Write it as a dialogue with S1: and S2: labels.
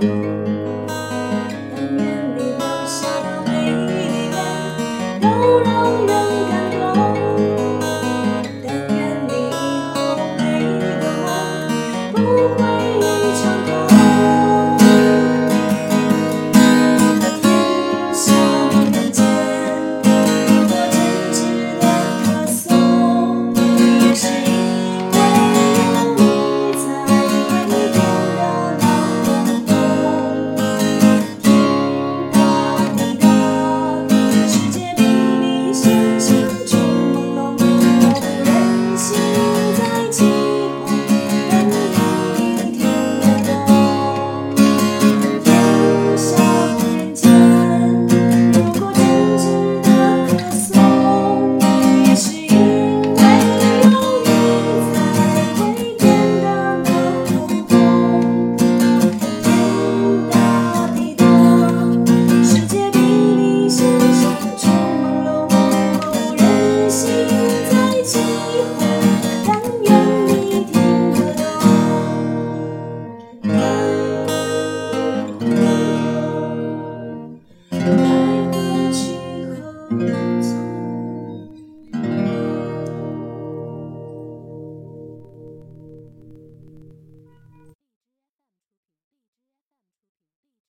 S1: 但愿你留下的每一页都让人感动，但愿你以后。